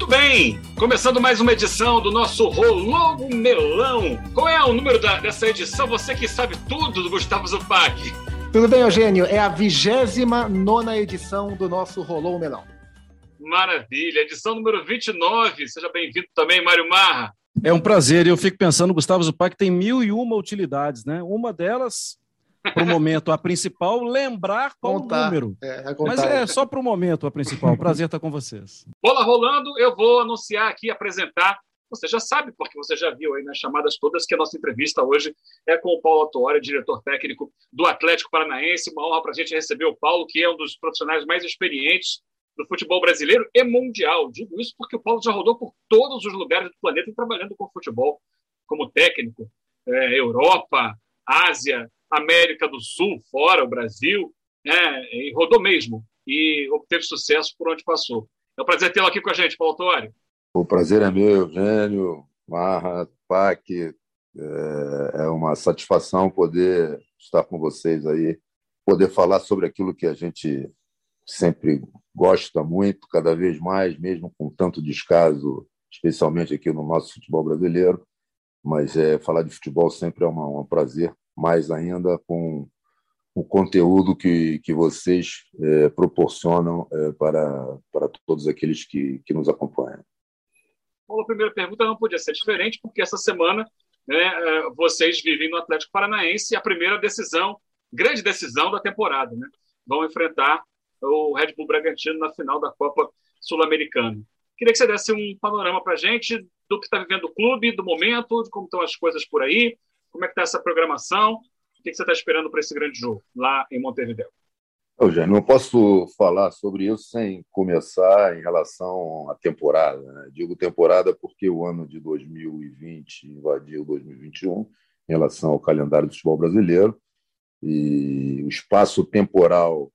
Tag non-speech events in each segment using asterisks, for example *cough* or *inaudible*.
Muito bem, começando mais uma edição do nosso Rolou Melão. Qual é o número da, dessa edição? Você que sabe tudo do Gustavo Zupac. Tudo bem, Eugênio? É a vigésima nona edição do nosso Rolou Melão. Maravilha, edição número 29. Seja bem-vindo também, Mário Marra. É um prazer. Eu fico pensando, Gustavo Zupac tem mil e uma utilidades, né? Uma delas, para o momento, a principal, lembrar qual contar. o número. É, é Mas é só para o momento a principal. Prazer estar com vocês. Bola rolando, eu vou anunciar aqui, apresentar. Você já sabe, porque você já viu aí nas chamadas todas, que a nossa entrevista hoje é com o Paulo Atuori, diretor técnico do Atlético Paranaense. Uma honra para a gente receber o Paulo, que é um dos profissionais mais experientes do futebol brasileiro e mundial. Digo isso porque o Paulo já rodou por todos os lugares do planeta trabalhando com futebol como técnico. É, Europa, Ásia, América do Sul, fora o Brasil, né, e rodou mesmo e obteve sucesso por onde passou. É um prazer tê-lo aqui com a gente, Paulo Tório. O prazer é meu, Eugênio, Marra, Pac. É, é uma satisfação poder estar com vocês aí, poder falar sobre aquilo que a gente sempre gosta muito, cada vez mais, mesmo com tanto descaso, especialmente aqui no nosso futebol brasileiro. Mas é, falar de futebol sempre é uma, um prazer, mais ainda com o conteúdo que, que vocês é, proporcionam é, para, para todos aqueles que, que nos acompanham. A primeira pergunta não podia ser diferente, porque essa semana né, é, vocês vivem no Atlético Paranaense a primeira decisão, grande decisão da temporada. Né? Vão enfrentar o Red Bull Bragantino na final da Copa Sul-Americana. Queria que você desse um panorama para a gente do que está vivendo o clube, do momento, de como estão as coisas por aí, como é que está essa programação, o que você está esperando para esse grande jogo lá em Montevideo. Eugênio, não posso falar sobre isso sem começar em relação à temporada. Né? Digo temporada porque o ano de 2020 invadiu 2021 em relação ao calendário do futebol brasileiro e o espaço temporal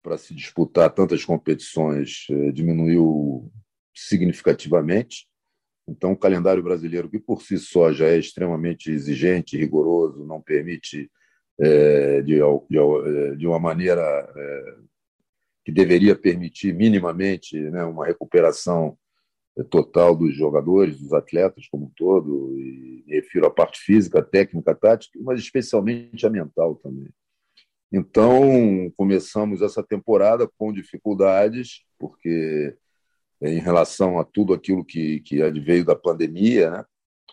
para se disputar tantas competições eh, diminuiu significativamente. Então, o calendário brasileiro, que por si só já é extremamente exigente, rigoroso, não permite, é, de, de, eh, de, uma maneira é, que deveria permitir minimamente né, uma recuperação total dos jogadores, dos atletas como um todo, e refiro à parte física, técnica, tática, mas especialmente a mental também. Então, começamos essa temporada com dificuldades, porque em relação a tudo aquilo que, que veio da pandemia, né?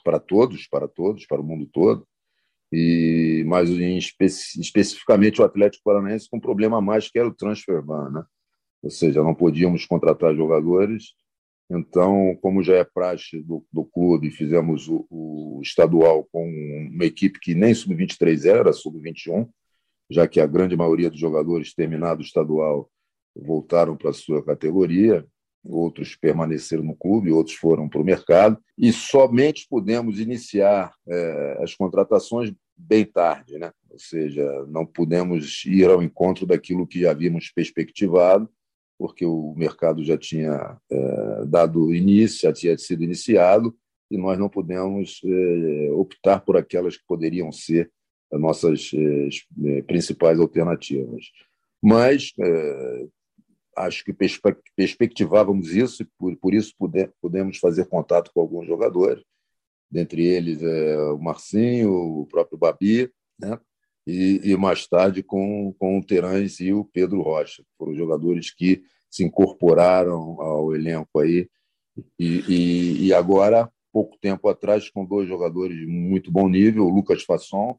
para todos, para todos, para o mundo todo, e mas espe especificamente o Atlético Paranaense com um problema a mais que era o transfer ban, né? ou seja, não podíamos contratar jogadores. Então, como já é praxe do, do clube, fizemos o, o estadual com uma equipe que nem sub-23 era, sub-21, já que a grande maioria dos jogadores terminado o estadual voltaram para a sua categoria, outros permaneceram no clube, outros foram para o mercado, e somente pudemos iniciar é, as contratações bem tarde, né? ou seja, não pudemos ir ao encontro daquilo que havíamos perspectivado, porque o mercado já tinha é, dado início, já tinha sido iniciado, e nós não pudemos é, optar por aquelas que poderiam ser as nossas eh, eh, principais alternativas. Mas eh, acho que perspectivávamos isso e por, por isso puder, pudemos fazer contato com alguns jogadores, dentre eles é, o Marcinho, o próprio Babi, né? e, e mais tarde com, com o Terães e o Pedro Rocha, foram jogadores que se incorporaram ao elenco aí e, e, e agora pouco tempo atrás com dois jogadores de muito bom nível, o Lucas Fasson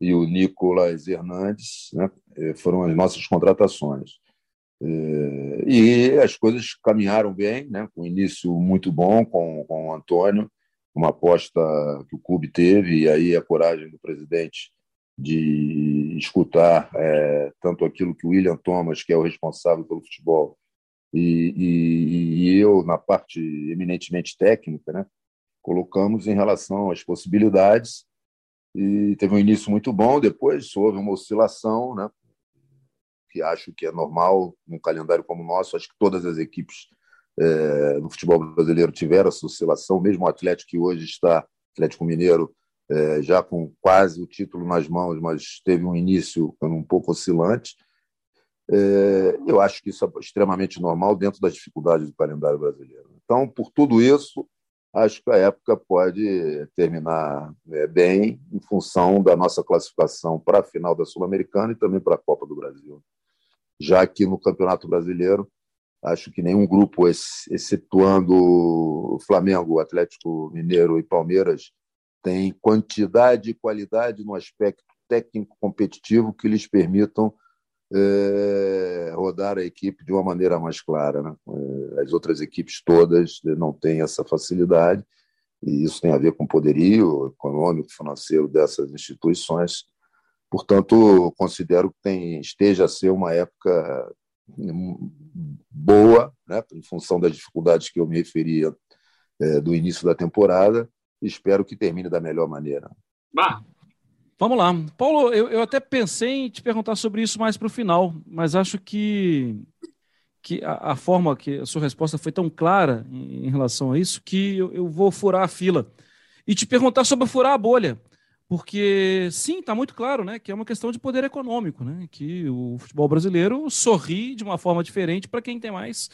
e o Nicolas Hernandes, né, eh, foram as nossas contratações. Eh, e as coisas caminharam bem, né, com um início muito bom com, com o Antônio, uma aposta que o clube teve, e aí a coragem do presidente de escutar é, tanto aquilo que o William Thomas, que é o responsável pelo futebol, e, e, e eu, na parte eminentemente técnica, né, colocamos em relação às possibilidades e teve um início muito bom. Depois houve uma oscilação, né? Que acho que é normal num calendário como o nosso. Acho que todas as equipes é, no futebol brasileiro tiveram essa oscilação, mesmo o Atlético que hoje está, Atlético Mineiro, é, já com quase o título nas mãos, mas teve um início um pouco oscilante. É, eu acho que isso é extremamente normal dentro das dificuldades do calendário brasileiro. Então, por tudo isso, acho que a época pode terminar é, bem em função da nossa classificação para a final da Sul-Americana e também para a Copa do Brasil. Já que no Campeonato Brasileiro, acho que nenhum grupo, excetuando o Flamengo, Atlético Mineiro e Palmeiras, tem quantidade e qualidade no aspecto técnico competitivo que lhes permitam é, rodar a equipe de uma maneira mais clara. Né? É, as outras equipes todas não têm essa facilidade, e isso tem a ver com o poderio econômico, financeiro dessas instituições. Portanto, considero que tem, esteja a ser uma época boa, né, em função das dificuldades que eu me referia é, do início da temporada, e espero que termine da melhor maneira. Bah, Vamos lá. Paulo, eu, eu até pensei em te perguntar sobre isso mais para o final, mas acho que, que a, a, forma que a sua resposta foi tão clara em, em relação a isso que eu, eu, vou furar a fila e te perguntar sobre furar a bolha. Porque, sim, está muito claro né, que é uma questão de poder econômico, né, que o futebol brasileiro sorri de uma forma diferente para quem tem mais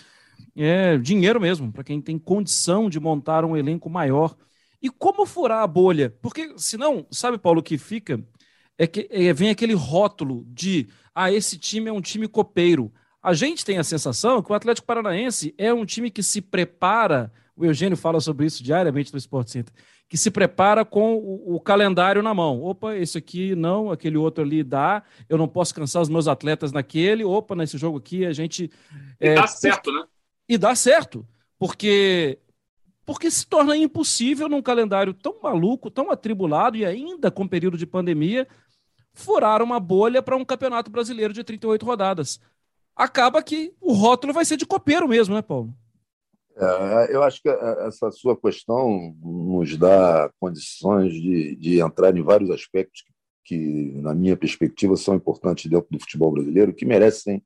é, dinheiro mesmo, para quem tem condição de montar um elenco maior e como furar a bolha? Porque senão, sabe, Paulo, o que fica é que é, vem aquele rótulo de ah, esse time é um time copeiro. A gente tem a sensação que o Atlético Paranaense é um time que se prepara, o Eugênio fala sobre isso diariamente no Sport Center, que se prepara com o, o, calendário na mão. Opa, esse aqui não, aquele outro ali dá, eu não posso cansar os meus atletas naquele, opa, nesse jogo aqui a gente. E é, dá certo, né? E dá certo, porque porque se torna impossível num calendário tão maluco, tão atribulado e ainda com período de pandemia, furar uma bolha para um campeonato brasileiro de 38 rodadas. Acaba que o rótulo vai ser de copeiro mesmo, né, Paulo? É, eu acho que essa sua questão nos dá condições de, de entrar em vários aspectos que, que, na minha perspectiva, são importantes dentro do futebol brasileiro, que merecem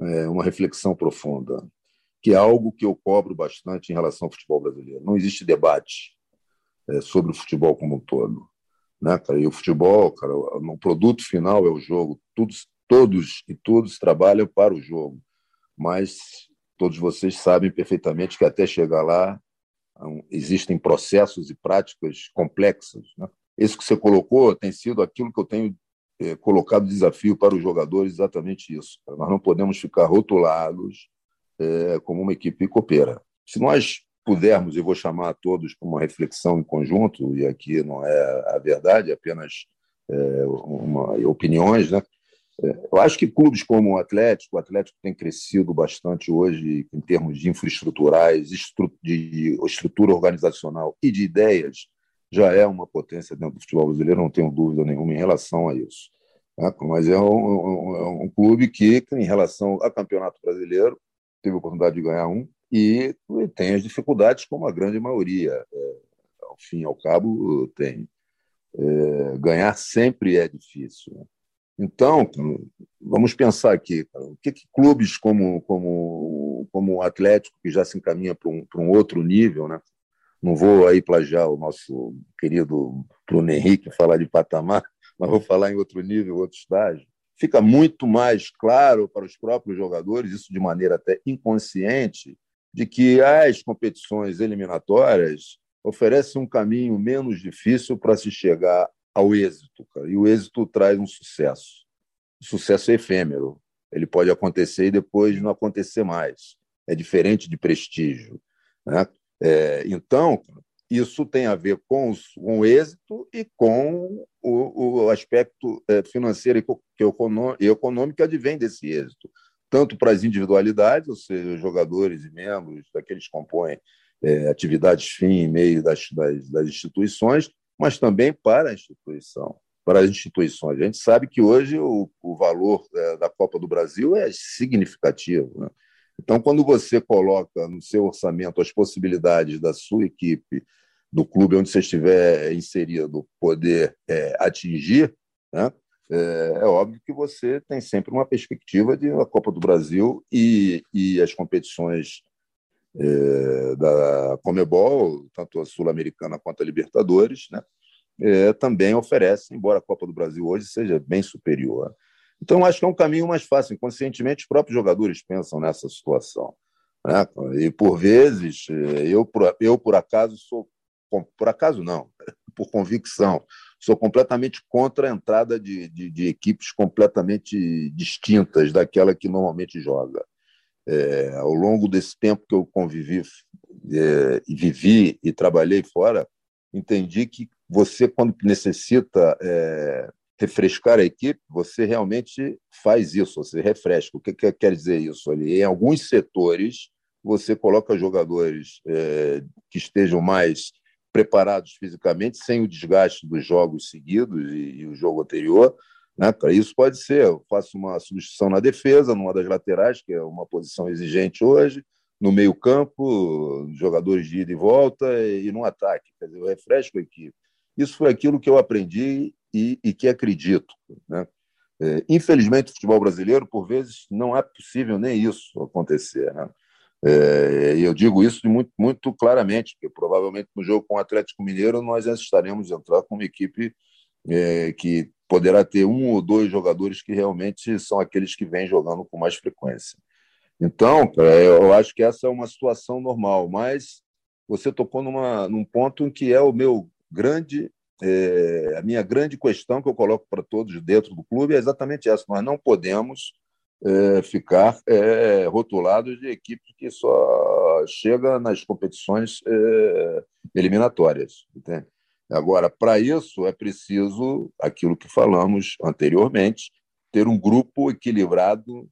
é, uma reflexão profunda que é algo que eu cobro bastante em relação ao futebol brasileiro. Não existe debate é, sobre o futebol como um todo. Né, cara? E o futebol, cara, o produto final é o jogo. Todos, todos e todos trabalham para o jogo. Mas todos vocês sabem perfeitamente que até chegar lá existem processos e práticas complexas. Né? Isso que você colocou tem sido aquilo que eu tenho é, colocado desafio para os jogadores, exatamente isso. Nós não podemos ficar rotulados é, como uma equipe copeira. Se nós pudermos, e vou chamar a todos para uma reflexão em conjunto, e aqui não é a verdade, é apenas é, uma, opiniões, né? É, eu acho que clubes como o Atlético, o Atlético tem crescido bastante hoje em termos de infraestruturais, de estrutura organizacional e de ideias, já é uma potência dentro do futebol brasileiro, não tenho dúvida nenhuma em relação a isso. Né? Mas é um, um, um clube que, em relação ao campeonato brasileiro, teve a oportunidade de ganhar um, e tem as dificuldades, como a grande maioria. É, ao fim e ao cabo, tem. É, ganhar sempre é difícil. Então, vamos pensar aqui, o que, que, clubes como, como, como o Atlético, que já se encaminha para um, um outro nível, né? não vou aí plagiar o nosso querido Bruno Henrique, falar de patamar, *laughs* mas vou falar em outro nível, outro estágio fica muito mais claro para os próprios jogadores, isso de maneira até inconsciente, de que as competições eliminatórias oferecem um caminho menos difícil para se chegar ao êxito. Cara. E o êxito traz um sucesso. O sucesso é efêmero. Ele pode acontecer e depois não acontecer mais. É diferente de prestígio. Né? É, então, isso tem a ver com, com o êxito e com o, o aspecto é, financeiro e econômico que advém desse êxito, tanto para as individualidades, ou seja, jogadores e membros daqueles que compõem é, atividades fim e meio das, das, das instituições, mas também para a instituição, para as instituições. A gente sabe que hoje o, o valor é, da Copa do Brasil é significativo. Né? Então, quando você coloca no seu orçamento as possibilidades da sua equipe do clube onde você estiver inserido poder é, atingir, né? É, é, óbvio que você tem sempre uma perspectiva de uma Copa do Brasil e, e as competições é, da Comebol, tanto a Sul-Americana quanto a Libertadores, né? É, também oferecem, embora a Copa do Brasil hoje seja bem superior. Então, acho que é um caminho mais fácil. Inconscientemente, os próprios jogadores pensam nessa situação. Né? E, por vezes, eu, eu, por acaso, sou. Por acaso, não, *laughs* por convicção, sou completamente contra a entrada de, de, de equipes completamente distintas daquela que normalmente joga. É, ao longo desse tempo que eu convivi é, e vivi e trabalhei fora, entendi que você, quando necessita é, refrescar a equipe, você realmente faz isso, você refresca. O que, que quer dizer isso? Ali? Em alguns setores, você coloca jogadores é, que estejam mais preparados fisicamente, sem o desgaste dos jogos seguidos e, e o jogo anterior. Né? Isso pode ser, eu faço uma substituição na defesa, numa das laterais, que é uma posição exigente hoje, no meio campo, jogadores de ida e volta, e, no ataque. Quer dizer, eu refresco a equipe. Isso foi aquilo que eu aprendi e, e que acredito. Né? É, infelizmente, o futebol brasileiro, por vezes, não é possível nem isso acontecer. Né? É, eu digo isso muito, muito claramente, porque provavelmente no jogo com o Atlético Mineiro nós estaremos entrar com uma equipe é, que poderá ter um ou dois jogadores que realmente são aqueles que vêm jogando com mais frequência. Então, eu acho que essa é uma situação normal, mas você tocou numa, num ponto que é o meu grande, é, a minha grande questão que eu coloco para todos dentro do clube é exatamente essa: nós não podemos é, ficar é, rotulados de equipe que só chega nas competições é, eliminatórias. Entende? Agora, para isso é preciso aquilo que falamos anteriormente, ter um grupo equilibrado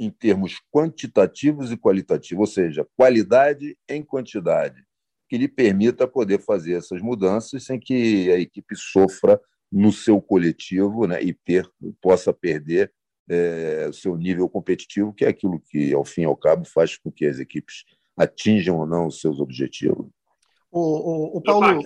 em termos quantitativos e qualitativos, ou seja, qualidade em quantidade, que lhe permita poder fazer essas mudanças sem que a equipe sofra no seu coletivo né, e per, possa perder é, o seu nível competitivo, que é aquilo que, ao fim e ao cabo, faz com que as equipes atinjam ou não os seus objetivos. O, o, o Paulo,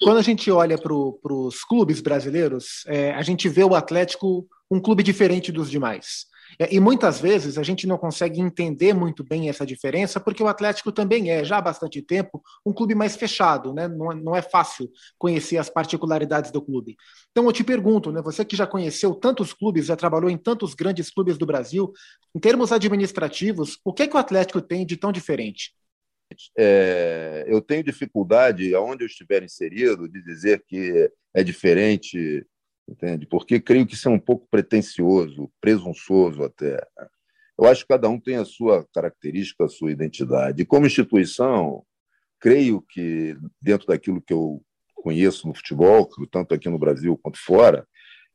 quando a gente olha para os clubes brasileiros, é, a gente vê o Atlético um clube diferente dos demais. É, e muitas vezes a gente não consegue entender muito bem essa diferença, porque o Atlético também é, já há bastante tempo, um clube mais fechado, né? não, não é fácil conhecer as particularidades do clube. Então eu te pergunto, né, você que já conheceu tantos clubes, já trabalhou em tantos grandes clubes do Brasil, em termos administrativos, o que, é que o Atlético tem de tão diferente? É, eu tenho dificuldade, aonde eu estiver inserido, de dizer que é diferente entende? Porque creio que isso é um pouco pretensioso, presunçoso até. Eu acho que cada um tem a sua característica, a sua identidade. E como instituição, creio que dentro daquilo que eu conheço no futebol, tanto aqui no Brasil quanto fora,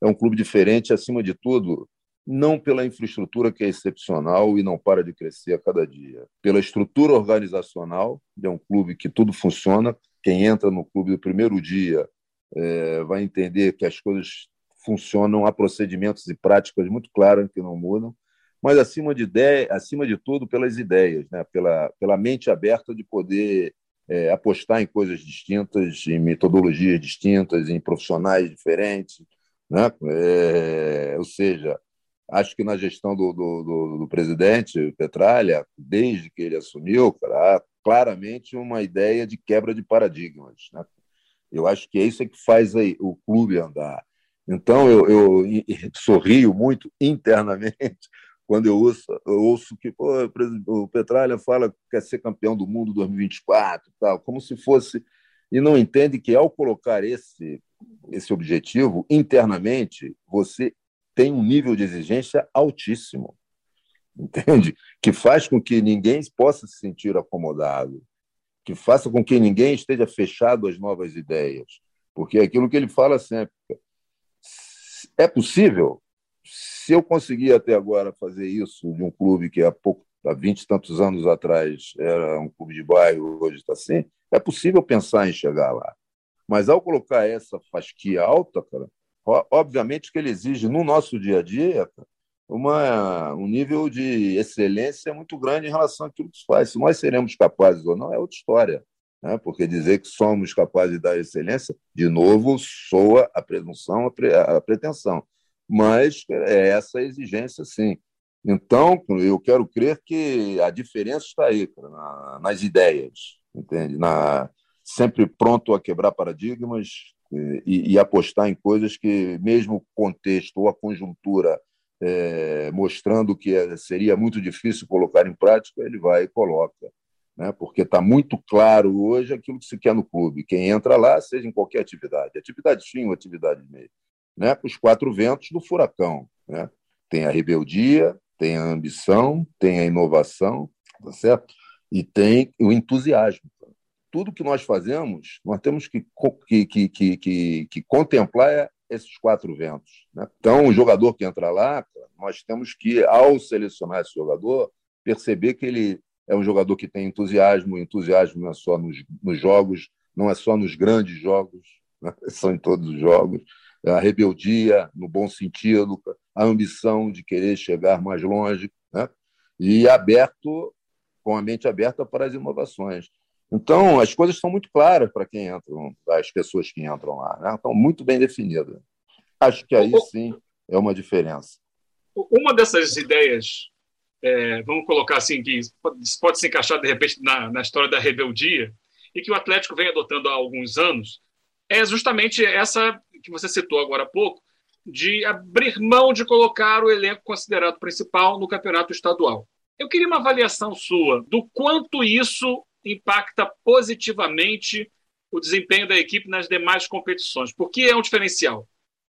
é um clube diferente, acima de tudo, não pela infraestrutura que é excepcional e não para de crescer a cada dia, pela estrutura organizacional, é um clube que tudo funciona, quem entra no clube do primeiro dia é, vai entender que as coisas funcionam, há procedimentos e práticas muito claras que não mudam, mas acima de, ideia, acima de tudo pelas ideias, né? pela, pela mente aberta de poder é, apostar em coisas distintas, em metodologias distintas, em profissionais diferentes. Né? É, ou seja, acho que na gestão do, do, do, do, presidente Petralha, desde que ele assumiu, há claramente uma ideia de quebra de paradigmas. Né? Eu acho que é isso que faz aí o clube andar. Então, eu, eu sorrio muito internamente *laughs* quando eu ouço, eu ouço que pô, o Petralha fala que quer ser campeão do mundo 2024, tal, como se fosse. E não entende que, ao colocar esse, esse objetivo internamente, você tem um nível de exigência altíssimo, entende? Que faz com que ninguém possa se sentir acomodado que faça com que ninguém esteja fechado às novas ideias. Porque é aquilo que ele fala sempre. É possível? Se eu conseguir até agora fazer isso de um clube que há pouco, há 20 e tantos anos atrás era um clube de bairro, hoje está assim, é possível pensar em chegar lá. Mas ao colocar essa fasquia alta, cara, obviamente que ele exige no nosso dia a dia cara, uma, um nível de excelência muito grande em relação àquilo que se faz. Se nós seremos capazes ou não é outra história. Né? Porque dizer que somos capazes dar excelência, de novo, soa a presunção, a, pre, a pretensão. Mas é essa a exigência, sim. Então, eu quero crer que a diferença está aí, na, nas ideias, entende? Na, sempre pronto a quebrar paradigmas e, e, apostar em coisas que, mesmo o contexto ou a conjuntura é, mostrando que é, seria muito difícil colocar em prática, ele vai e coloca. Né? Porque está muito claro hoje aquilo que se quer no clube. Quem entra lá, seja em qualquer atividade, atividade fim ou atividade meio. Né? Os quatro ventos do furacão. Né? Tem a rebeldia, tem a ambição, tem a inovação, tá certo? E tem o entusiasmo. Tudo que nós fazemos, nós temos que, que, que, que, que contemplar esses quatro ventos. Né? Então, o jogador que entra lá, nós temos que, ao selecionar esse jogador, perceber que ele é um jogador que tem entusiasmo. entusiasmo não é só nos, nos jogos, não é só nos grandes jogos, né? *laughs* são em todos os jogos. A rebeldia, no bom sentido, a ambição de querer chegar mais longe, né? e aberto, com a mente aberta para as inovações. Então, as coisas são muito claras para quem entra, as pessoas que entram lá, né? estão muito bem definidas. Acho que aí sim é uma diferença. Uma dessas ideias, é, vamos colocar assim, que pode se encaixar de repente na, na história da rebeldia, e que o Atlético vem adotando há alguns anos, é justamente essa que você citou agora há pouco, de abrir mão de colocar o elenco considerado principal no campeonato estadual. Eu queria uma avaliação sua do quanto isso impacta positivamente o desempenho da equipe nas demais competições, porque é um diferencial.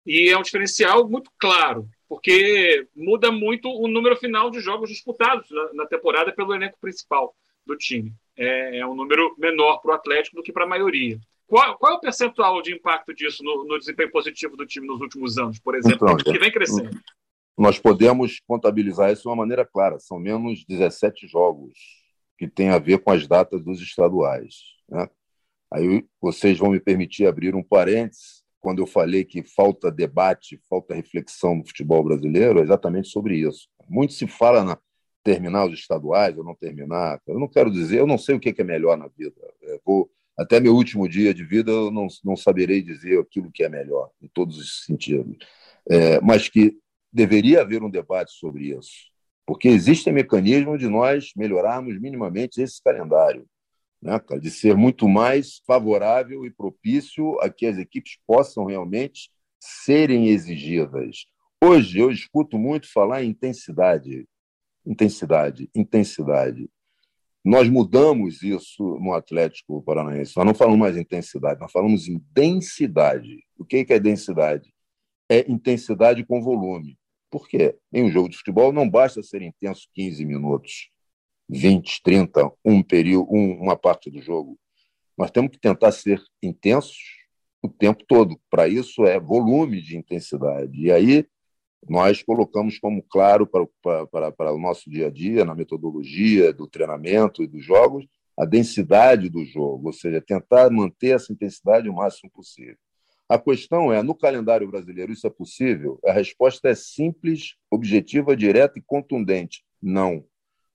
E é um diferencial muito claro, porque muda muito o número final de jogos disputados na, temporada pelo elenco principal do time. É, é um número menor para o Atlético do que para a maioria. Qual, qual, é o percentual de impacto disso no, no, desempenho positivo do time nos últimos anos, por exemplo, então, que vem crescendo? Nós podemos contabilizar isso de uma maneira clara. São menos 17 jogos que tem a ver com as datas dos estaduais. Né? Aí vocês vão me permitir abrir um parênteses quando eu falei que falta debate, falta reflexão no futebol brasileiro, é exatamente sobre isso. Muito se fala na terminar os estaduais ou não terminar. Eu não quero dizer, eu não sei o que é melhor na vida. Eu vou até meu último dia de vida eu não, não saberei dizer aquilo que é melhor em todos os sentidos, é, mas que deveria haver um debate sobre isso porque existem mecanismos de nós melhorarmos minimamente esse calendário, né, de ser muito mais favorável e propício a que as equipes possam realmente serem exigidas. Hoje eu escuto muito falar em intensidade, intensidade, intensidade. Nós mudamos isso no Atlético Paranaense. Nós não falamos mais intensidade, nós falamos em densidade. O que é densidade? É intensidade com volume. Porque em um jogo de futebol não basta ser intenso 15 minutos, 20, 30, um período, um, uma parte do jogo. Nós temos que tentar ser intensos o tempo todo. Para isso é volume de intensidade. E aí nós colocamos como claro para, para, para o nosso dia a dia, na metodologia do treinamento e dos jogos, a densidade do jogo, ou seja, tentar manter essa intensidade o máximo possível. A questão é: no calendário brasileiro isso é possível? A resposta é simples, objetiva, direta e contundente: não.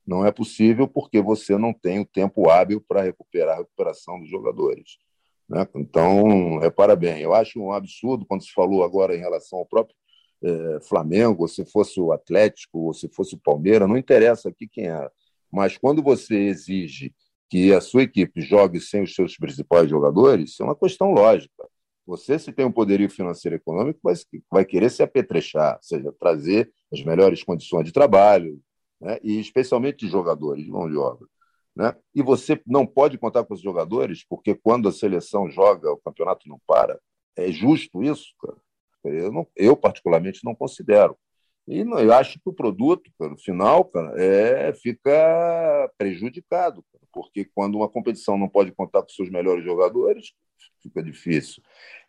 Não é possível porque você não tem o tempo hábil para recuperar a recuperação dos jogadores. Né? Então, repara bem, eu acho um absurdo quando se falou agora em relação ao próprio eh, Flamengo, ou se fosse o Atlético, ou se fosse o Palmeiras, não interessa aqui quem é. Mas quando você exige que a sua equipe jogue sem os seus principais jogadores, isso é uma questão lógica. Você, se tem um poderio financeiro e econômico, vai, vai querer se apetrechar, ou seja, trazer as melhores condições de trabalho, né? e especialmente de jogadores, de mão de obra. Né? E você não pode contar com os jogadores, porque quando a seleção joga, o campeonato não para. É justo isso? Cara? Eu, não, eu, particularmente, não considero. E não, eu acho que o produto, no final, cara, é, fica prejudicado, cara, porque quando uma competição não pode contar com seus melhores jogadores, fica difícil.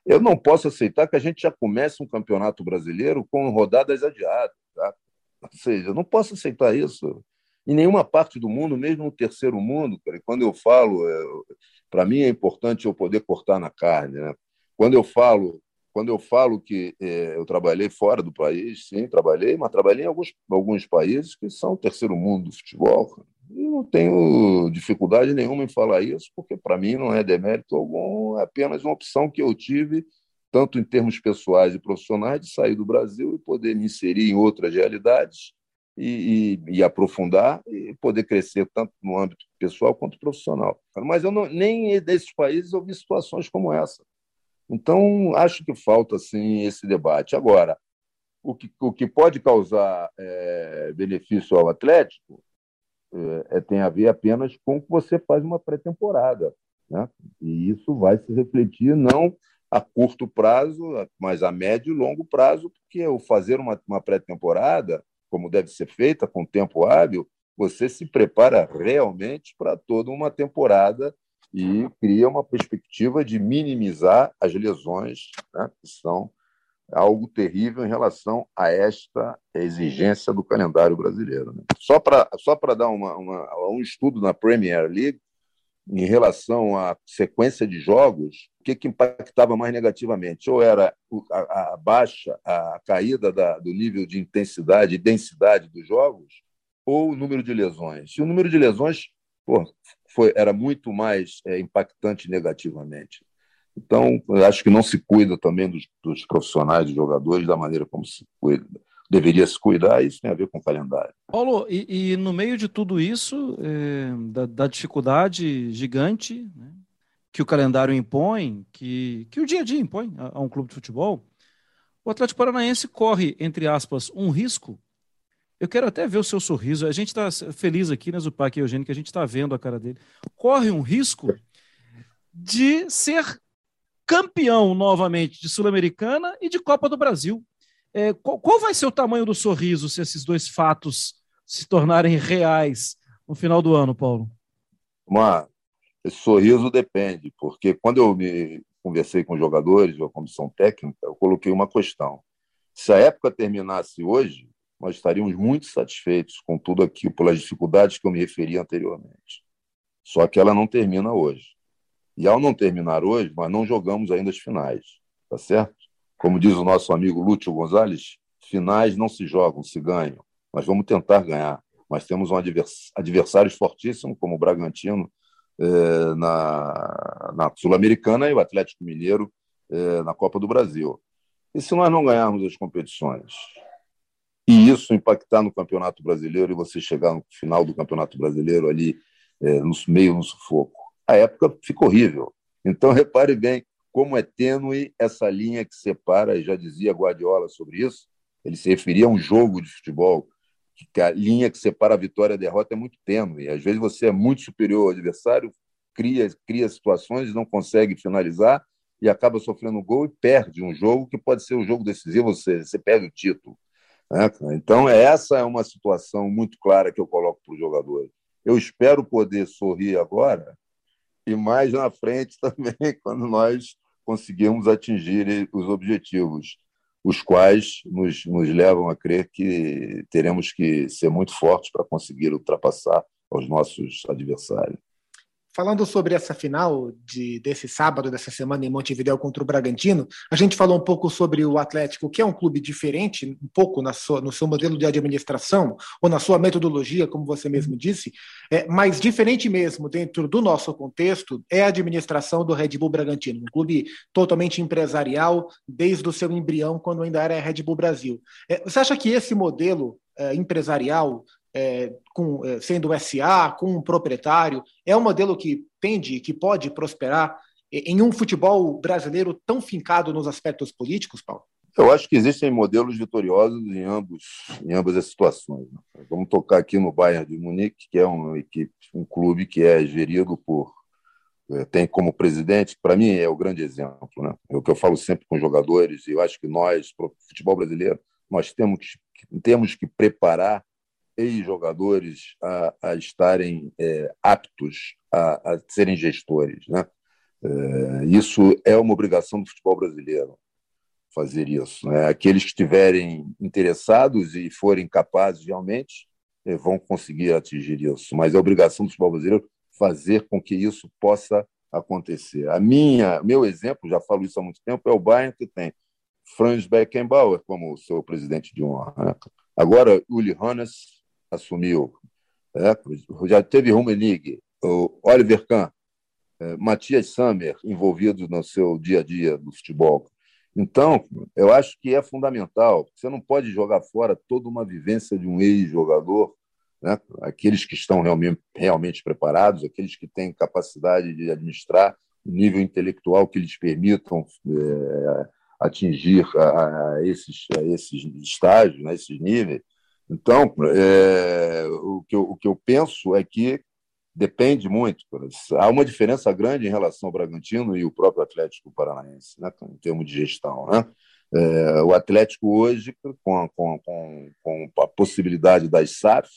Eu não posso aceitar que a gente já comece um campeonato brasileiro com rodadas adiadas. Tá? Ou seja, eu não posso aceitar isso. Em nenhuma parte do mundo, mesmo no terceiro mundo, cara, quando eu falo, é, para mim é importante eu poder cortar na carne. Né? Quando eu falo quando eu falo que é, eu trabalhei fora do país, sim, trabalhei, mas trabalhei em alguns, alguns países que são terceiro mundo do futebol. Cara. E não tenho dificuldade nenhuma em falar isso, porque para mim não é demérito algum, é apenas uma opção que eu tive, tanto em termos pessoais e profissionais, de sair do Brasil e poder me inserir em outras realidades e, e, e aprofundar e poder crescer tanto no âmbito pessoal quanto profissional. Mas eu não, nem desses países eu vi situações como essa. Então, acho que falta assim esse debate. Agora, o que, o que pode causar é, benefício ao Atlético é, tem a ver apenas com que você faz uma pré-temporada. Né? E isso vai se refletir não a curto prazo, mas a médio e longo prazo, porque o fazer uma, uma pré-temporada, como deve ser feita, com tempo hábil, você se prepara realmente para toda uma temporada e cria uma perspectiva de minimizar as lesões, né, que são algo terrível em relação a esta exigência do calendário brasileiro. Né? Só para só dar uma, uma, um estudo na Premier League, em relação à sequência de jogos, o que, que impactava mais negativamente? Ou era a, a baixa, a caída da, do nível de intensidade e densidade dos jogos, ou o número de lesões? E o número de lesões pô, foi, era muito mais é, impactante negativamente. Então, acho que não se cuida também dos, dos profissionais, dos jogadores, da maneira como se cuida deveria se cuidar, isso tem a ver com o calendário. Paulo, e, e no meio de tudo isso, é, da, da, dificuldade gigante né, que o calendário impõe, que, que o dia a dia impõe a, a, um clube de futebol, o Atlético Paranaense corre, entre aspas, um risco. Eu quero até ver o seu sorriso. A gente está feliz aqui, né, Zupac e Eugênio, que a gente está vendo a cara dele. Corre um risco de ser campeão novamente de Sul-Americana e de Copa do Brasil. É, qual, qual, vai ser o tamanho do sorriso se esses dois fatos se tornarem reais no final do ano, Paulo? Uma, esse sorriso depende, porque quando eu me conversei com jogadores, ou a comissão técnica, eu coloquei uma questão. Se a época terminasse hoje, nós estaríamos muito satisfeitos com tudo aquilo, pelas dificuldades que eu me referi anteriormente. Só que ela não termina hoje. E ao não terminar hoje, nós não jogamos ainda as finais, tá certo? Como diz o nosso amigo Lúcio Gonzalez, finais não se jogam, se ganham. Nós vamos tentar ganhar. Nós temos um adversários fortíssimos, como o Bragantino eh, na, na Sul-Americana e o Atlético Mineiro eh, na Copa do Brasil. E se nós não ganharmos as competições e isso impactar no Campeonato Brasileiro e você chegar no final do Campeonato Brasileiro ali eh, no meio no sufoco, a época fica horrível. Então repare bem como é tênue essa linha que separa, e já dizia Guardiola sobre isso, ele se referia a um jogo de futebol, que a linha que separa a vitória e a derrota é muito tênue. Às vezes você é muito superior ao adversário, cria, cria situações não consegue finalizar e acaba sofrendo gol e perde um jogo que pode ser um jogo decisivo, você, você perde o título. Né? Então, essa é uma situação muito clara que eu coloco para o jogador. Eu espero poder sorrir agora e mais na frente *laughs* também, quando nós conseguirmos atingir os objetivos, os quais nos, nos levam a crer que teremos que ser muito fortes para conseguir ultrapassar os nossos adversários. Falando sobre essa final de, desse sábado, dessa semana em Montevideo contra o Bragantino, a gente falou um pouco sobre o Atlético, que é um clube diferente, um pouco na sua, no seu modelo de administração, ou na sua metodologia, como você mesmo disse, é, mas diferente mesmo dentro do nosso contexto é a administração do Red Bull Bragantino, um clube totalmente empresarial, desde o seu embrião, quando ainda era Red Bull Brasil. É, você acha que esse modelo é, empresarial é, com, é, sendo SA, com um proprietário, é um modelo que tende, que pode prosperar em um futebol brasileiro tão fincado nos aspectos políticos, Paulo? Eu acho que existem modelos vitoriosos em, ambos, em ambas as situações. Né? Vamos tocar aqui no Bayern de Munique, que é uma equipe, um clube que é gerido por é, tem como presidente, para mim é o grande exemplo, né? É o que eu falo sempre com jogadores e eu acho que nós, futebol brasileiro, nós temos temos que preparar ex-jogadores a, a, estarem é, aptos a, a, serem gestores. Né? É, isso é uma obrigação do futebol brasileiro, fazer isso. Né? Aqueles que estiverem interessados e forem capazes realmente é, vão conseguir atingir isso, mas é obrigação do futebol brasileiro fazer com que isso possa acontecer. A minha, meu exemplo, já falo isso há muito tempo, é o Bayern que tem Franz Beckenbauer como seu presidente de honra. Né? Agora, Uli Hannes assumiu. É, já teve Rummenigge, o Oliver Kahn, é, Matias Sammer envolvidos no seu dia a dia do futebol. Então, eu acho que é fundamental. Você não pode jogar fora toda uma vivência de um ex-jogador, né? aqueles que estão realmente, realmente preparados, aqueles que têm capacidade de administrar o nível intelectual que lhes permitam é, atingir a, a esses, a esses estágios, né, esses níveis. Então, é, o, que eu, o que eu penso é que depende muito. Há uma diferença grande em relação ao Bragantino e o próprio Atlético Paranaense, né, em termos de gestão. Né? É, o Atlético hoje, com a, com, com, com a possibilidade das SAF,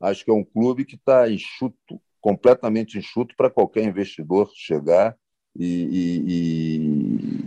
acho que é um clube que está enxuto, completamente enxuto para qualquer investidor chegar e,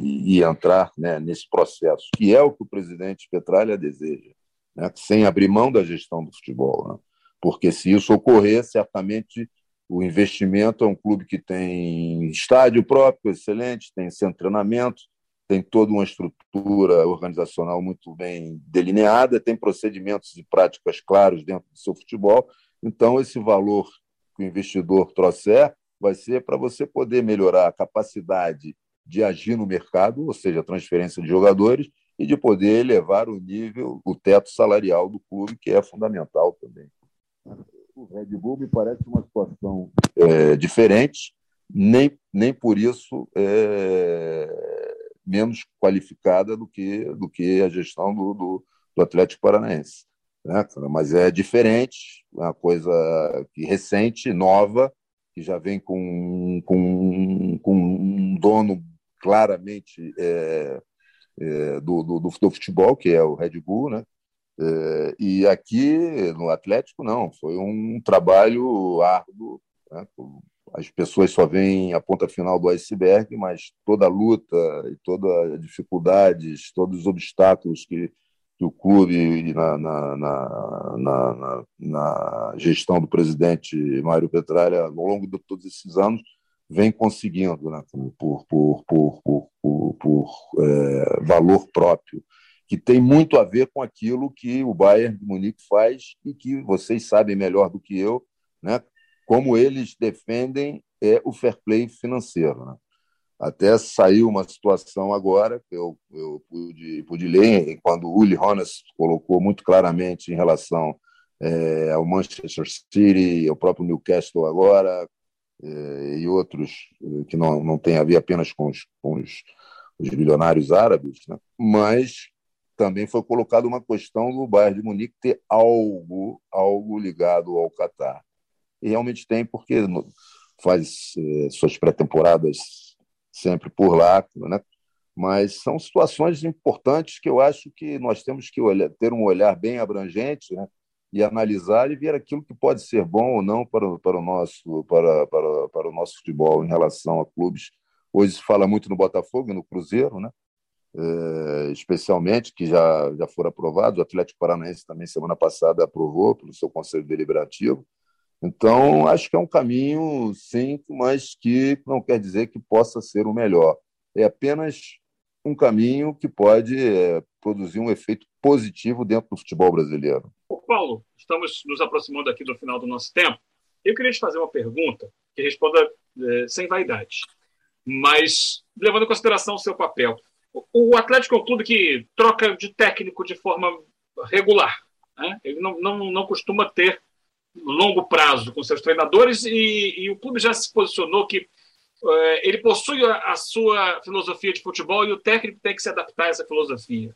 e, e entrar né, nesse processo, que é o que o presidente Petralha deseja, né, sem abrir mão da gestão do futebol. Né? Porque se isso ocorrer, certamente o investimento é um clube que tem estádio próprio, excelente, tem centro de treinamento, tem toda uma estrutura organizacional muito bem delineada, tem procedimentos e práticas claros dentro do seu futebol. Então, esse valor que o investidor trouxer vai ser para você poder melhorar a capacidade de agir no mercado, ou seja, a transferência de jogadores, e de poder elevar o nível, o teto salarial do clube, que é fundamental também. O Red Bull me parece uma situação é, diferente, nem, nem por isso é, menos qualificada do que, do que a gestão do, do, do Atlético Paranaense. Né? Mas é diferente, é uma coisa que recente, nova, que já vem com, com, com um dono claramente é, é, do, do, do, futebol, que é o Red Bull, né? É, e aqui no Atlético, não, foi um trabalho árduo. Né? As pessoas só veem a ponta final do iceberg, mas toda a luta e todas as dificuldades, todos os obstáculos que que o clube, na, na, na, na, gestão do presidente Mário Petralha, ao longo de todos esses anos, vem conseguindo, né, por, por, por, por, por é, valor próprio, que tem muito a ver com aquilo que o Bayern de Munique faz e que vocês sabem melhor do que eu, né, como eles defendem é, o fair play financeiro. Né? Até saiu uma situação agora, que eu, eu pude, pude ler, quando o Uli Hones colocou muito claramente em relação é, ao Manchester City, ao próprio Newcastle agora, e outros que não, não tem a ver apenas com os, com os, os bilionários árabes, né? mas também foi colocada uma questão do Bayern de Munique ter algo, algo ligado ao Catar. E realmente tem, porque faz é, suas pré-temporadas sempre por lá, né? mas são situações importantes que eu acho que nós temos que olhar, ter um olhar bem abrangente né? E analisar e ver aquilo que pode ser bom ou não para, para, o nosso, para, para, para o nosso futebol em relação a clubes. Hoje se fala muito no Botafogo e no Cruzeiro, né? É, especialmente, que já, já foram aprovados. O Atlético Paranaense também, semana passada, aprovou pelo seu Conselho Deliberativo. Então, acho que é um caminho, sim, mas que não quer dizer que possa ser o melhor. É apenas um caminho que pode é, produzir um efeito positivo dentro do futebol brasileiro. Paulo, estamos nos aproximando aqui do final do nosso tempo. Eu queria te fazer uma pergunta que responda é, sem vaidade, mas levando em consideração o seu papel. O Atlético é um clube que troca de técnico de forma regular. Né? Ele não, não, não costuma ter longo prazo com seus treinadores e, e o clube já se posicionou que é, ele possui a, a, sua filosofia de futebol e o técnico tem que se adaptar a essa filosofia.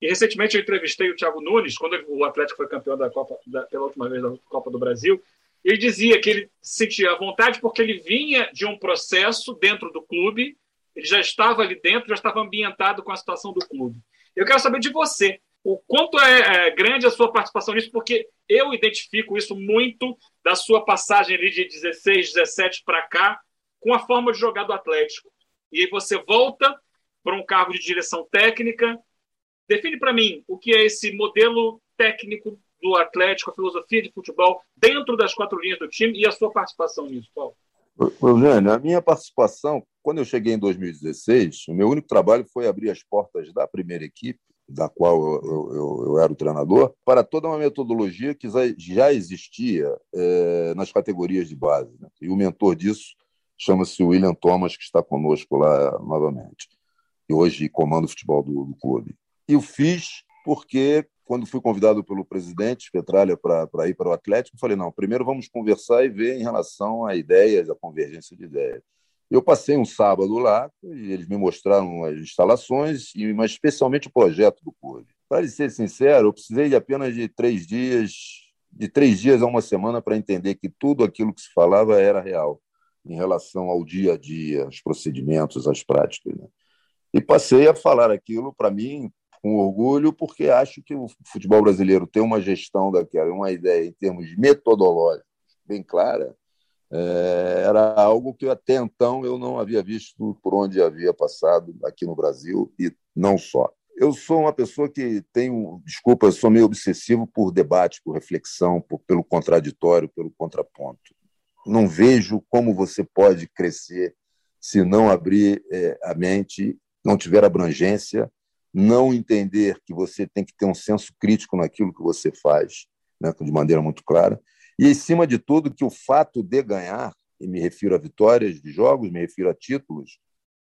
E recentemente eu entrevistei o Thiago Nunes, quando o Atlético foi campeão da Copa, da, pela última vez da Copa do Brasil, ele dizia que ele sentia vontade porque ele vinha de um processo dentro do clube, ele já estava ali dentro, já estava ambientado com a situação do clube. Eu quero saber de você o quanto é, é, grande a sua participação nisso, porque eu identifico isso muito da sua passagem ali de 16, 17 para cá, com a forma de jogar do Atlético. E aí você volta para um cargo de direção técnica. Define para mim o que é esse modelo técnico do Atlético, a filosofia de futebol dentro das quatro linhas do time e a sua participação nisso, Paulo. Eugênio, a minha participação, quando eu cheguei em 2016, o meu único trabalho foi abrir as portas da primeira equipe da qual eu, eu, eu, era o treinador, para toda uma metodologia que já existia é, nas categorias de base. Né? E o mentor disso chama-se William Thomas, que está conosco lá novamente, e hoje comanda o futebol do, do clube. E o fiz porque, quando fui convidado pelo presidente Petralha para ir para o Atlético, falei: não, primeiro vamos conversar e ver em relação a ideias, a convergência de ideias. Eu passei um sábado lá e eles me mostraram as instalações, e mas especialmente o projeto do clube. Para ser sincero, eu precisei de apenas de três dias, de três dias a uma semana para entender que tudo aquilo que se falava era real em relação ao dia a dia, aos procedimentos, às práticas. Né? E passei a falar aquilo para mim com orgulho, porque acho que o futebol brasileiro tem uma gestão daquela, uma ideia em termos metodológicos bem clara, é, era algo que até então eu não havia visto por onde havia passado aqui no Brasil e não só. Eu sou uma pessoa que tenho, desculpa, eu sou meio obsessivo por debate, por reflexão, por, pelo contraditório, pelo contraponto. Não vejo como você pode crescer se não abrir é, a mente, não tiver abrangência, não entender que você tem que ter um senso crítico naquilo que você faz, né, de maneira muito clara, e, em cima de tudo, que o fato de ganhar, e me refiro a vitórias de jogos, me refiro a títulos,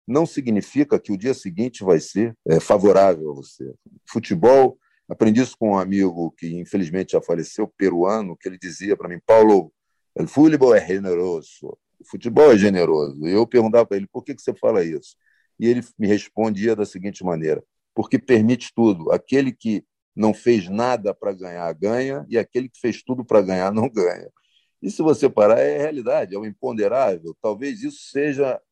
não significa que o dia seguinte vai ser é, favorável a você. Futebol, aprendi isso com um amigo que infelizmente já faleceu, peruano, que ele dizia para mim, Paulo, o futebol é generoso, o futebol é generoso. E eu perguntava para ele, por que, que você fala isso? E ele me respondia da seguinte maneira, porque permite tudo. Aquele que não fez nada para ganhar, ganha, e aquele que fez tudo para ganhar, não ganha. E se você parar, é realidade, é o imponderável. Talvez isso seja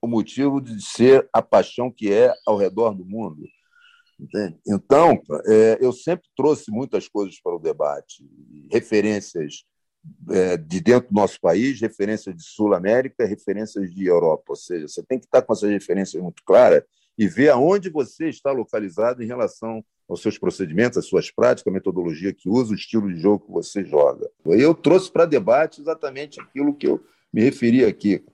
o motivo de ser a paixão que é ao redor do mundo. Entende? Então, é, eu sempre trouxe muitas coisas para o debate, referências é, de dentro do nosso país, referências de Sul América, referências de Europa. Ou seja, você tem que estar com essas referências muito claras e ver aonde você está localizado em relação aos seus procedimentos, às suas práticas, a metodologia que usa, o estilo de jogo que você joga. Eu trouxe para debate exatamente aquilo que eu me referi aqui,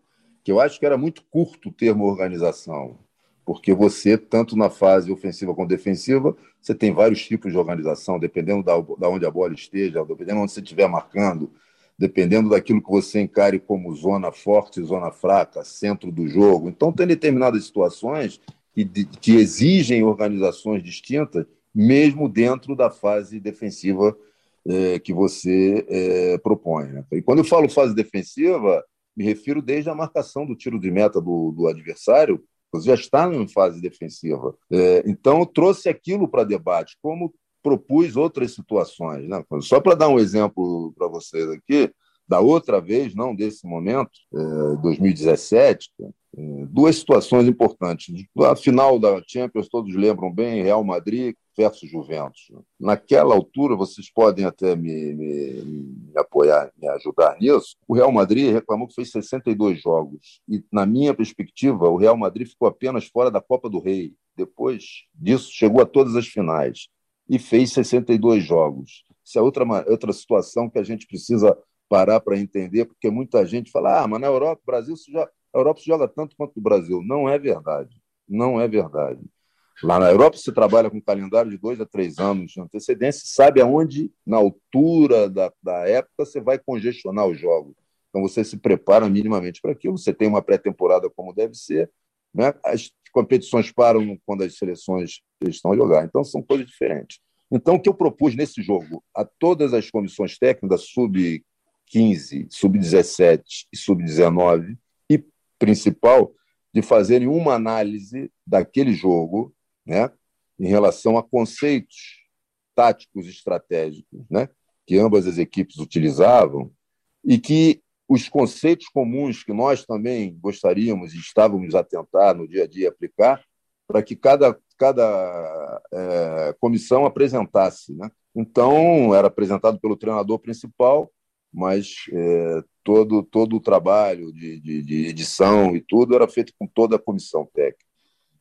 que eu acho que era muito curto o termo organização, porque você, tanto na fase ofensiva como defensiva, você tem vários tipos de organização, dependendo da, da onde a bola esteja, dependendo de onde você estiver marcando, dependendo daquilo que você encare como zona forte, zona fraca, centro do jogo. Então, tem determinadas situações que, que exigem organizações distintas mesmo dentro da fase defensiva é, que você é, propõe. Né? E quando eu falo fase defensiva, me refiro desde a marcação do tiro de meta do, do adversário, você já está em fase defensiva. É, então, eu trouxe aquilo para debate, como propus outras situações. Né? Só para dar um exemplo para vocês aqui, da outra vez, não desse momento, 2017, duas situações importantes. A final da Champions, todos lembram bem, Real Madrid versus Juventus. Naquela altura, vocês podem até me, me, me, apoiar, me ajudar nisso. O Real Madrid reclamou que fez 62 jogos. E, na minha perspectiva, o Real Madrid ficou apenas fora da Copa do Rei. Depois disso, chegou a todas as finais e fez 62 jogos. Isso é outra, outra situação que a gente precisa parar para entender, porque muita gente fala: ah, mas na Europa, o Brasil joga, a Europa se joga tanto quanto o Brasil. Não é verdade. Não é verdade. Lá na Europa, você trabalha com um calendário de dois a três anos de antecedência, sabe aonde, na altura da, da época, você vai congestionar os jogos. Então, você se prepara minimamente para aquilo, você tem uma pré-temporada como deve ser, né? as competições param quando as seleções estão a jogar. Então, são coisas diferentes. Então, o que eu propus nesse jogo a todas as comissões técnicas, sub-15, sub-17 e sub-19, e principal, de fazerem uma análise daquele jogo né, em relação a conceitos táticos estratégicos né, que ambas as equipes utilizavam e que os conceitos comuns que nós também gostaríamos e estávamos a tentar no dia a dia aplicar para que cada, cada é, comissão apresentasse. Né? Então, era apresentado pelo treinador principal, mas é, todo, todo o trabalho de, de, de edição e tudo era feito com toda a comissão técnica.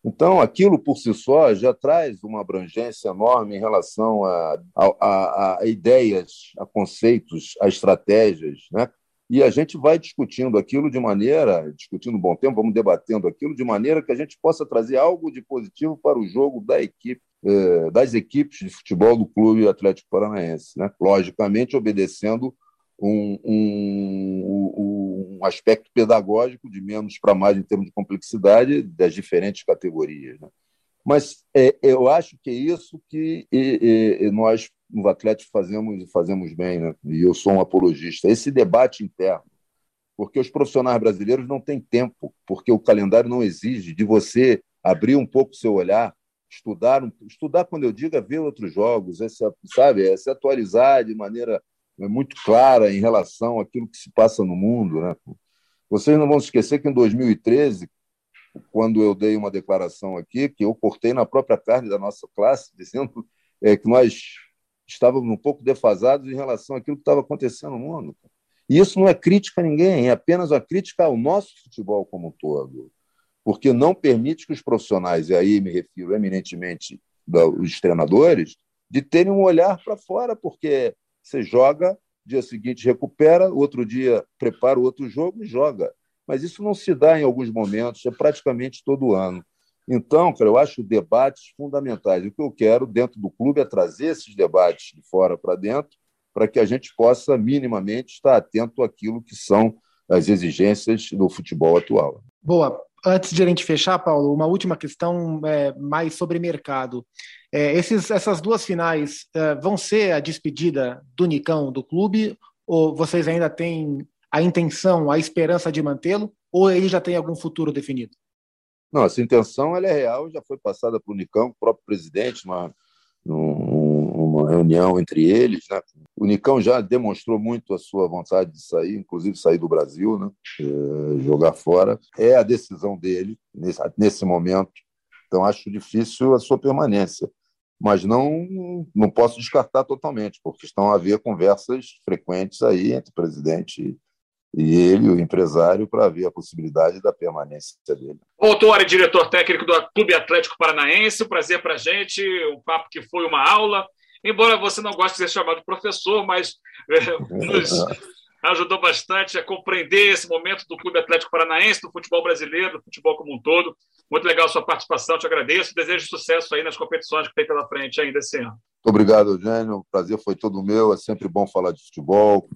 Então, aquilo por si só já traz uma abrangência enorme em relação a, a, a, ideias, a conceitos, a estratégias, né? E a gente vai discutindo aquilo de maneira, discutindo um bom tempo, vamos debatendo aquilo de maneira que a gente possa trazer algo de positivo para o jogo da equipe, eh, das equipes de futebol do Clube Atlético Paranaense, né? Logicamente, obedecendo um, um, um aspecto pedagógico de menos para mais em termos de complexidade das diferentes categorias. Né? Mas é, eu acho que é isso que e, e, nós, no Atlético, fazemos e fazemos bem, né? e eu sou um apologista. Esse debate interno, porque os profissionais brasileiros não têm tempo, porque o calendário não exige de você abrir um pouco o seu olhar, estudar, estudar quando eu digo é ver outros jogos, é se, sabe, é se atualizar de maneira é, muito clara em relação àquilo que se passa no mundo. Né? Vocês não vão se esquecer que em 2013, quando eu dei uma declaração aqui, que eu cortei na própria carne da nossa classe, *laughs* dizendo é, que nós estávamos um pouco defasados em relação àquilo que estava acontecendo no mundo. E isso não é crítica a ninguém, é apenas uma crítica ao nosso futebol como um todo, porque não permite que os profissionais, e aí me refiro eminentemente aos treinadores, de terem um olhar para fora, porque você joga, dia seguinte recupera, outro dia prepara outro jogo e joga. Mas isso não se dá em alguns momentos, é praticamente todo ano. Então, cara, eu acho debates fundamentais. O que eu quero dentro do clube é trazer esses debates de fora para dentro para que a gente possa minimamente estar atento àquilo que são as exigências do futebol atual. Boa. Antes de a gente fechar, Paulo, uma última questão é, mais sobre mercado. É, esses, essas duas finais é, vão ser a despedida do Nicão do clube ou vocês ainda têm a intenção, a esperança de mantê-lo ou ele já tem algum futuro definido? Não, essa intenção ela é real, já foi passada para o Nicão, o próprio presidente, uma, uma reunião entre eles. Né? O Nicão já demonstrou muito a sua vontade de sair, inclusive sair do Brasil, né? É, jogar fora. É a decisão dele nesse, nesse momento. Então, acho difícil a sua permanência. Mas não, não posso descartar totalmente, porque estão a haver conversas frequentes aí entre o presidente e ele, o empresário, para ver a possibilidade da permanência dele. Autor e diretor técnico do Clube Atlético Paranaense, prazer para a gente, um papo que foi uma aula. Embora você não goste de ser chamado de professor, mas é, nos *laughs* ajudou bastante a compreender esse momento do Clube Atlético Paranaense, do futebol brasileiro, do futebol como um todo. Muito legal a sua participação, te agradeço. Desejo sucesso aí nas competições que tem pela frente ainda esse ano. Muito obrigado, Eugênio. O prazer foi todo meu. É sempre bom falar de futebol,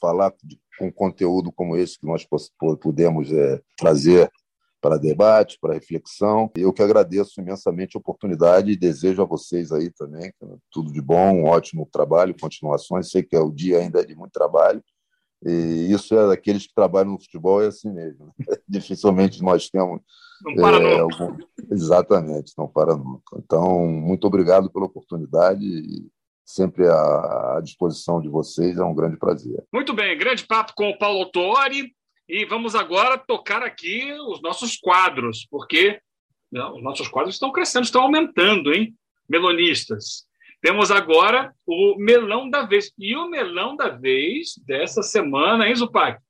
falar de, com conteúdo como esse que nós podemos é, trazer para debate, para reflexão. Eu que agradeço imensamente a oportunidade e desejo a vocês aí também tudo de bom, um ótimo trabalho, continuações. Sei que é o dia ainda é de muito trabalho. E isso é daqueles que trabalham no futebol, é assim mesmo. *laughs* Dificilmente nós temos. Não para é, nunca. Algum... Exatamente, não para nunca. Então, muito obrigado pela oportunidade e sempre à, disposição de vocês. É um grande prazer. Muito bem, grande papo com o Paulo Tori. E vamos agora tocar aqui os nossos quadros, porque não, os nossos quadros estão crescendo, estão aumentando, hein? Melonistas. Temos agora o melão da vez. E o melão da vez dessa semana, hein, Zupac?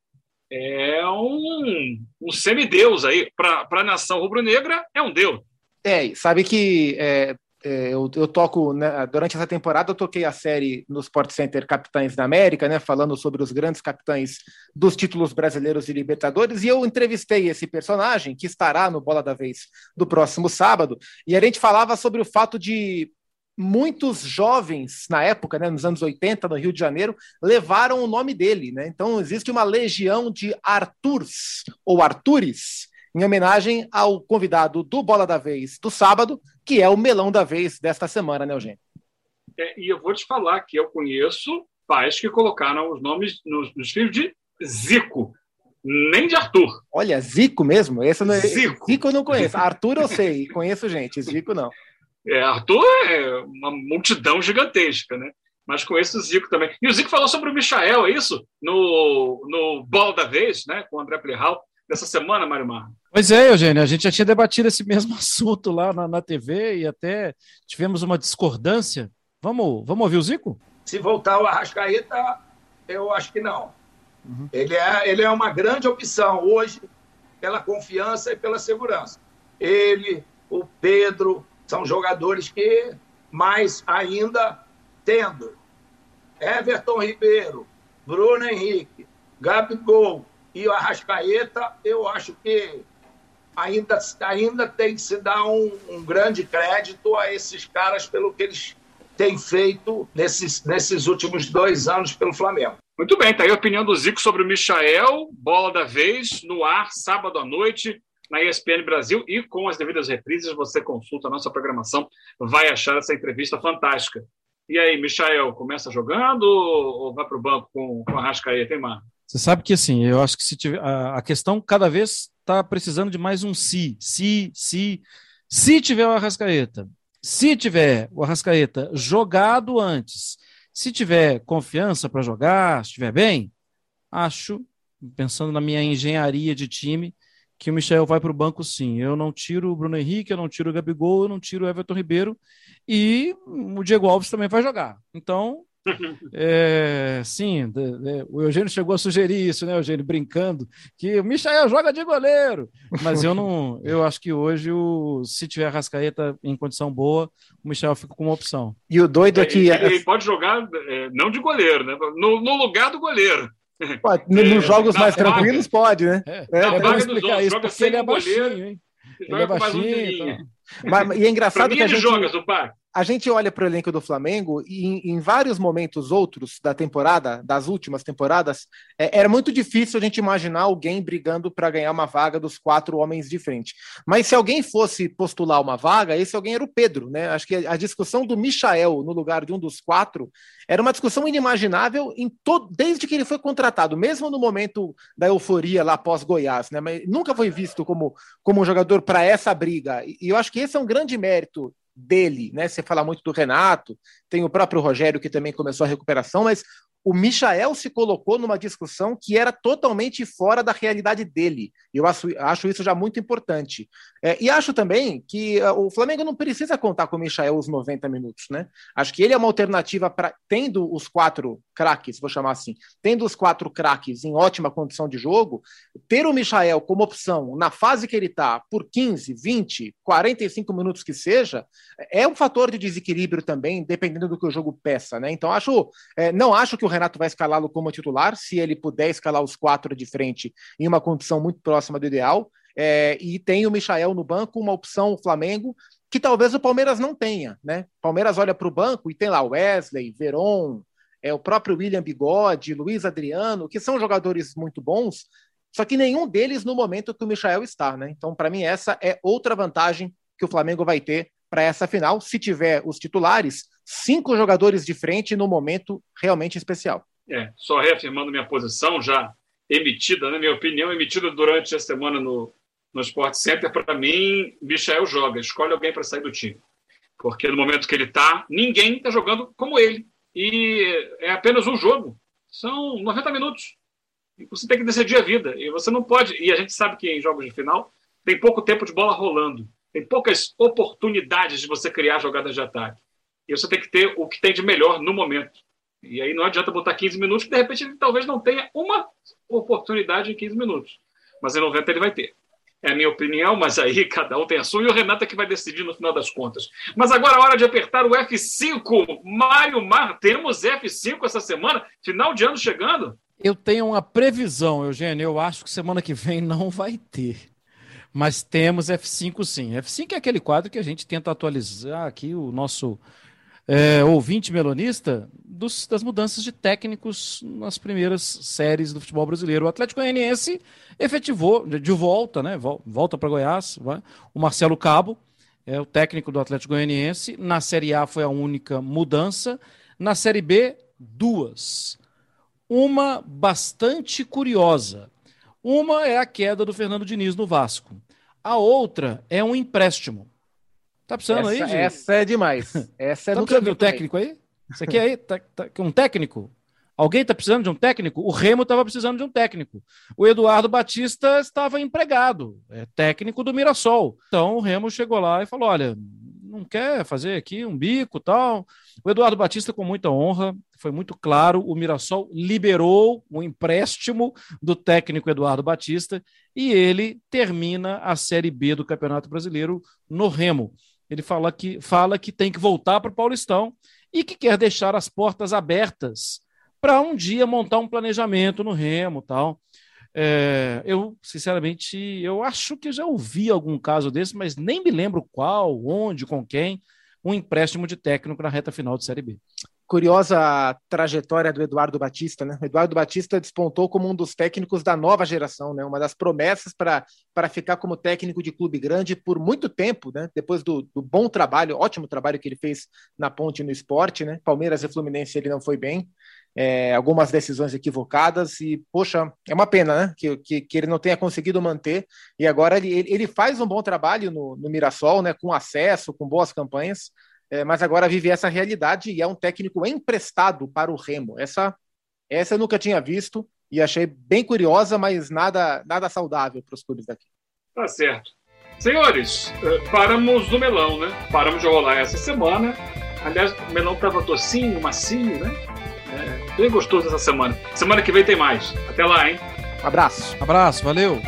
É um, um semideus aí. Para a nação rubro-negra, é um deus. É, sabe que é, eu, eu, toco, né, durante essa temporada, eu toquei a série no Sport Center Capitães da América, né, falando sobre os grandes capitães dos títulos brasileiros e Libertadores, e eu entrevistei esse personagem, que estará no Bola da Vez do próximo sábado, e a gente falava sobre o fato de muitos jovens na época, né, nos anos 80, no Rio de Janeiro, levaram o nome dele. Né? Então, existe uma legião de Arturs, ou Artures, em homenagem ao convidado do Bola da Vez do sábado, que é o melão da vez desta semana, né, Eugênio? É, e eu vou te falar que eu conheço pais que colocaram os nomes nos, nos filhos de Zico, nem de Arthur. Olha, Zico mesmo? Esse não é... Zico. Zico eu não conheço. Arthur eu sei, *laughs* conheço gente. Zico não. É, Arthur é uma multidão gigantesca, né? Mas conheço o Zico também. E o Zico falou sobre o Michael, é isso? No, no Bola da Vez, né? Com o André Plihal dessa semana, Mário Mar. Pois é, Eugênio, a gente já tinha debatido esse *laughs* mesmo assunto lá na, na TV e até tivemos uma discordância. Vamos, vamos ouvir o Zico? Se voltar o Arrascaeta, eu acho que não. Uhum. Ele, é, ele é uma grande opção hoje pela confiança e pela segurança. Ele, o Pedro, são jogadores que mais ainda tendo Everton Ribeiro, Bruno Henrique, Gabigol, e o Arrascaeta, eu acho que ainda, ainda tem que se dar um, um grande crédito a esses caras pelo que eles têm feito nesses, nesses últimos dois anos pelo Flamengo. Muito bem, tá aí a opinião do Zico sobre o Michael, bola da vez, no ar, sábado à noite, na ESPN Brasil e com as devidas reprises, você consulta a nossa programação, vai achar essa entrevista fantástica. E aí, Michael, começa jogando ou vai para o banco com, com a Rascaeta, hein, Mar? Você sabe que assim, eu acho que se tiver, a, a questão cada vez está precisando de mais um se, se, se. Se tiver o Arrascaeta, se tiver o Arrascaeta jogado antes, se tiver confiança para jogar, se estiver bem, acho, pensando na minha engenharia de time, que o Michel vai para o banco sim. Eu não tiro o Bruno Henrique, eu não tiro o Gabigol, eu não tiro o Everton Ribeiro e o Diego Alves também vai jogar. Então, é, sim, de, de, o Eugênio chegou a sugerir isso, né, Eugênio, brincando, que o Michel joga de goleiro, mas eu não, eu acho que hoje, o, se tiver a Rascaeta em condição boa, o Michel fica com uma opção. E o doido é que... Ele, ele pode jogar, é, não de goleiro, né, no, no lugar do goleiro. Pode, nos é, jogos mais vaga. tranquilos pode, né? É, é, é vaga explicar isso, porque ele é baixinho, hein? Ele é baixinho. Então. Mas, e é engraçado que a gente... joga, Zupac a gente olha para o elenco do Flamengo e em, em, vários momentos outros da temporada, das últimas temporadas, é, era muito difícil a gente imaginar alguém brigando para ganhar uma vaga dos quatro homens de frente. Mas se alguém fosse postular uma vaga, esse alguém era o Pedro, né? Acho que a discussão do Michael no lugar de um dos quatro era uma discussão inimaginável em todo, desde que ele foi contratado, mesmo no momento da euforia lá pós Goiás, né? Mas nunca foi visto como, como um jogador para essa briga. E eu acho que esse é um grande mérito dele, né? Você fala muito do Renato, tem o próprio Rogério que também começou a recuperação, mas o Michael se colocou numa discussão que era totalmente fora da realidade dele. Eu acho, acho isso já muito importante. É, e acho também que uh, o Flamengo não precisa contar com o Michael os 90 minutos, né? Acho que ele é uma alternativa para, tendo os quatro craques, vou chamar assim, tendo os quatro craques em ótima condição de jogo, ter o Michael como opção na fase que ele está, por 15, 20, 45 minutos que seja, é um fator de desequilíbrio também, dependendo do que o jogo peça, né? Então, acho, é, não acho que o Renato vai escalá-lo como titular, se ele puder escalar os quatro de frente em uma condição muito próxima do ideal. É, e tem o Michael no banco, uma opção o Flamengo, que talvez o Palmeiras não tenha, né? Palmeiras olha para o banco e tem lá Wesley, Veron, é, o próprio William Bigode, Luiz Adriano, que são jogadores muito bons, só que nenhum deles no momento que o Michael está, né? Então, para mim, essa é outra vantagem que o Flamengo vai ter para essa final, se tiver os titulares, cinco jogadores de frente no momento realmente especial. É, só reafirmando minha posição já emitida, né, minha opinião emitida durante a semana no, no Sport Center, para mim, Michel joga, escolhe alguém para sair do time. Porque no momento que ele está, ninguém está jogando como ele. E é apenas um jogo. São 90 minutos. E você tem que decidir a vida. E você não pode. E a gente sabe que em jogos de final tem pouco tempo de bola rolando. Tem poucas oportunidades de você criar jogadas de ataque. E você tem que ter o que tem de melhor no momento. E aí não adianta botar 15 minutos, que de repente ele talvez não tenha uma oportunidade em 15 minutos. Mas em 90 ele vai ter. É a minha opinião, mas aí *laughs* cada um tem a sua. E o Renato é que vai decidir no final das contas. Mas agora é hora de apertar o F5. Mário Mar, temos F5 essa semana? Final de ano chegando? Eu tenho uma previsão, Eugênio. Eu acho que semana que vem não vai ter. Mas temos F5 sim. F5 é aquele quadro que a gente tenta atualizar aqui o nosso é, ouvinte melonista dos, das mudanças de técnicos nas primeiras séries do futebol brasileiro. O Atlético Goianiense efetivou de volta, né? Volta para Goiás, vai, o Marcelo Cabo, é o técnico do Atlético Goianiense. Na Série A foi a única mudança. Na Série B, duas. Uma bastante curiosa. Uma é a queda do Fernando Diniz no Vasco. A outra é um empréstimo. Tá precisando essa, aí, gente? Essa é demais. Essa *laughs* é tá precisando de um técnico aí? Isso aqui aí, tá, tá, um técnico? Alguém está precisando de um técnico? O Remo estava precisando de um técnico. O Eduardo Batista estava empregado, é técnico do Mirassol. Então o Remo chegou lá e falou: olha, não quer fazer aqui um bico tal. O Eduardo Batista, com muita honra, foi muito claro: o Mirassol liberou o empréstimo do técnico Eduardo Batista e ele termina a Série B do Campeonato Brasileiro no Remo. Ele fala que, fala que tem que voltar para o Paulistão e que quer deixar as portas abertas para um dia montar um planejamento no Remo tal. É, eu, sinceramente, eu acho que já ouvi algum caso desse, mas nem me lembro qual, onde, com quem, um empréstimo de técnico na reta final de Série B curiosa trajetória do Eduardo Batista, né? O Eduardo Batista despontou como um dos técnicos da nova geração, né? Uma das promessas para ficar como técnico de clube grande por muito tempo, né? Depois do, do, bom trabalho, ótimo trabalho que ele fez na Ponte no esporte, né? Palmeiras e Fluminense ele não foi bem. é, algumas decisões equivocadas e, poxa, é uma pena, né? Que, que, que ele não tenha conseguido manter. E agora ele, ele faz um bom trabalho no, no Mirassol, né? Com acesso, com boas campanhas, é, mas agora vive essa realidade e é um técnico emprestado para o Remo. Essa, essa eu nunca tinha visto e achei bem curiosa, mas nada, nada saudável para os clubes daqui. Tá certo. Senhores, eh, paramos no melão, né? Paramos de rolar essa semana. Aliás, o melão estava docinho, macio, né? É, bem gostoso essa semana. Semana que vem tem mais. Até lá, hein? Abraço. Abraço, valeu.